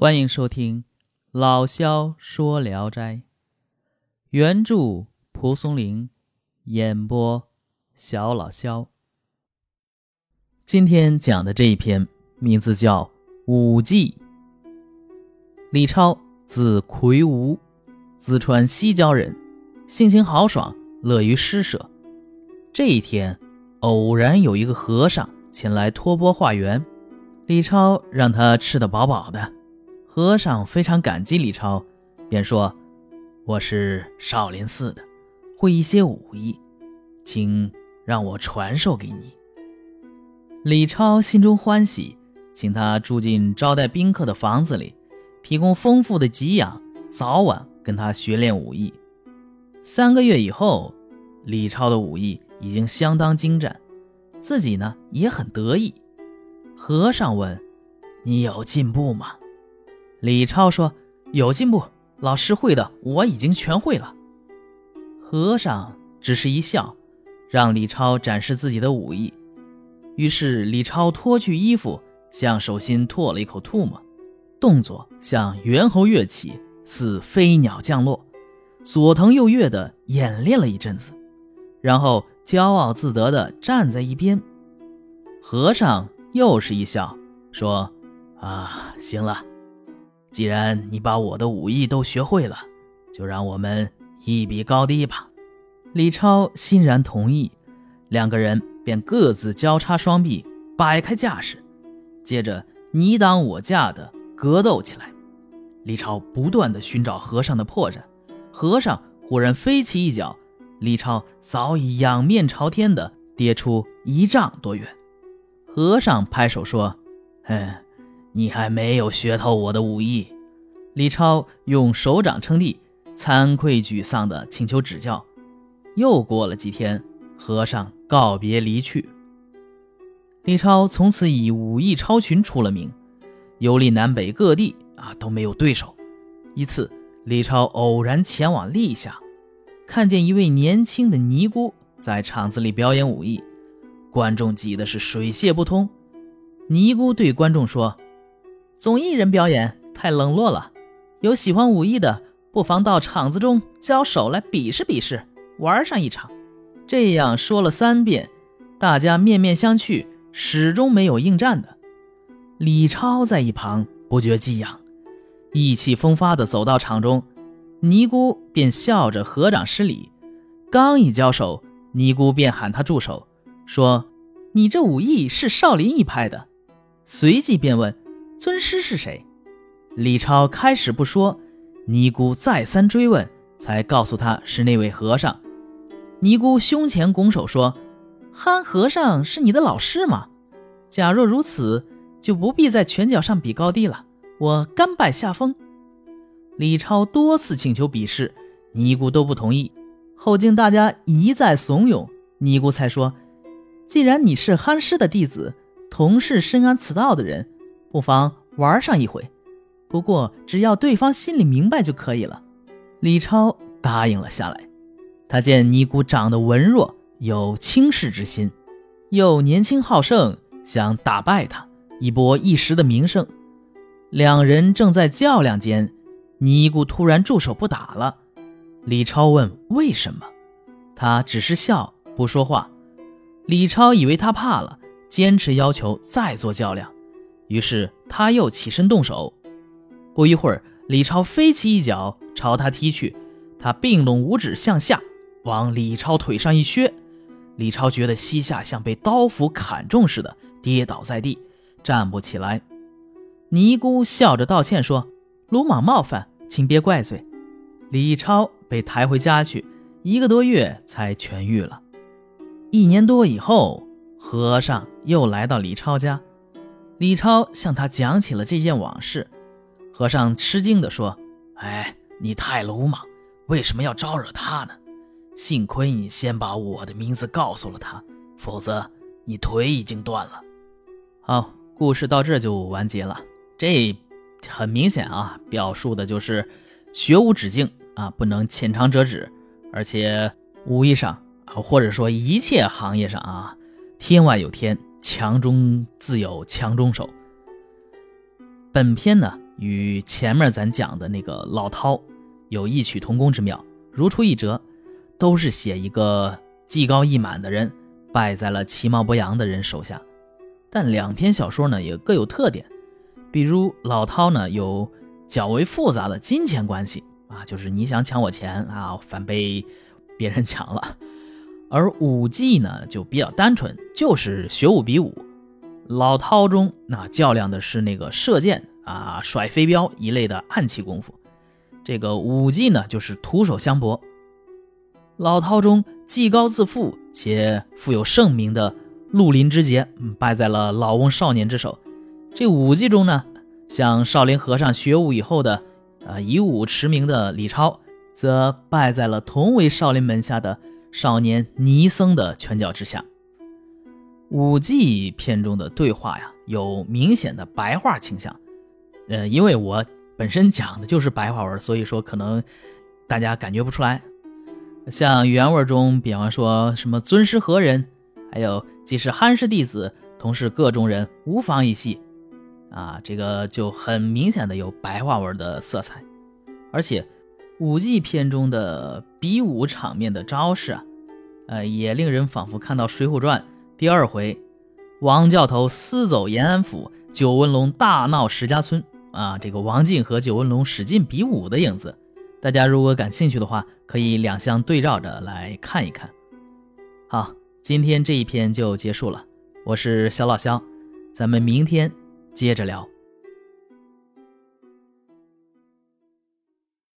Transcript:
欢迎收听《老萧说聊斋》，原著蒲松龄，演播小老萧。今天讲的这一篇名字叫《武技》。李超字魁梧，淄川西郊人，性情豪爽，乐于施舍。这一天，偶然有一个和尚前来托钵化缘，李超让他吃得饱饱的。和尚非常感激李超，便说：“我是少林寺的，会一些武艺，请让我传授给你。”李超心中欢喜，请他住进招待宾客的房子里，提供丰富的给养，早晚跟他学练武艺。三个月以后，李超的武艺已经相当精湛，自己呢也很得意。和尚问：“你有进步吗？”李超说：“有进步，老师会的我已经全会了。”和尚只是一笑，让李超展示自己的武艺。于是李超脱去衣服，向手心吐了一口唾沫，动作像猿猴跃起，似飞鸟降落，左腾右跃的演练了一阵子，然后骄傲自得的站在一边。和尚又是一笑，说：“啊，行了。”既然你把我的武艺都学会了，就让我们一比高低吧。李超欣然同意，两个人便各自交叉双臂，摆开架势，接着你挡我架的格斗起来。李超不断的寻找和尚的破绽，和尚忽然飞起一脚，李超早已仰面朝天的跌出一丈多远。和尚拍手说：“嗯。”你还没有学透我的武艺，李超用手掌撑地，惭愧沮丧地请求指教。又过了几天，和尚告别离去。李超从此以武艺超群出了名，游历南北各地啊都没有对手。一次，李超偶然前往历下，看见一位年轻的尼姑在场子里表演武艺，观众挤的是水泄不通。尼姑对观众说。综艺人表演太冷落了，有喜欢武艺的，不妨到场子中交手来比试比试，玩上一场。这样说了三遍，大家面面相觑，始终没有应战的。李超在一旁不觉激痒，意气风发地走到场中，尼姑便笑着合掌施礼。刚一交手，尼姑便喊他住手，说：“你这武艺是少林一派的。”随即便问。尊师是谁？李超开始不说，尼姑再三追问，才告诉他是那位和尚。尼姑胸前拱手说：“憨和尚是你的老师吗？假若如此，就不必在拳脚上比高低了。我甘拜下风。”李超多次请求比试，尼姑都不同意。后经大家一再怂恿，尼姑才说：“既然你是憨师的弟子，同是深谙此道的人。”不妨玩上一回，不过只要对方心里明白就可以了。李超答应了下来。他见尼姑长得文弱，有轻视之心，又年轻好胜，想打败他，以博一时的名声。两人正在较量间，尼姑突然住手不打了。李超问为什么，他只是笑不说话。李超以为他怕了，坚持要求再做较量。于是他又起身动手，不一会儿，李超飞起一脚朝他踢去，他并拢五指向下，往李超腿上一削，李超觉得膝下像被刀斧砍中似的，跌倒在地，站不起来。尼姑笑着道歉说：“鲁莽冒犯，请别怪罪。”李超被抬回家去，一个多月才痊愈了。一年多以后，和尚又来到李超家。李超向他讲起了这件往事，和尚吃惊地说：“哎，你太鲁莽，为什么要招惹他呢？幸亏你先把我的名字告诉了他，否则你腿已经断了。”好，故事到这就完结了。这很明显啊，表述的就是学无止境啊，不能浅尝辄止，而且武艺上啊，或者说一切行业上啊，天外有天。强中自有强中手。本篇呢与前面咱讲的那个老饕有异曲同工之妙，如出一辙，都是写一个技高一满的人败在了其貌不扬的人手下。但两篇小说呢也各有特点，比如老饕呢有较为复杂的金钱关系啊，就是你想抢我钱啊，反被别人抢了；而武技呢就比较单纯，就是学武比武。老饕中那较量的是那个射箭啊、甩飞镖一类的暗器功夫，这个武技呢就是徒手相搏。老饕中技高自负且富有盛名的。绿林之杰败在了老翁少年之手。这武技中呢，向少林和尚学武以后的，呃，以武驰名的李超，则败在了同为少林门下的少年尼僧的拳脚之下。武技片中的对话呀，有明显的白话倾向。呃，因为我本身讲的就是白话文，所以说可能大家感觉不出来。像原文中，比方说什么尊师何人，还有。既是憨师弟子，同是各中人，无妨一戏，啊，这个就很明显的有白话文的色彩，而且武技片中的比武场面的招式啊，呃，也令人仿佛看到《水浒传》第二回，王教头私走延安府，九纹龙大闹石家村啊，这个王进和九纹龙使劲比武的影子。大家如果感兴趣的话，可以两相对照着来看一看。好。今天这一篇就结束了，我是小老肖，咱们明天接着聊。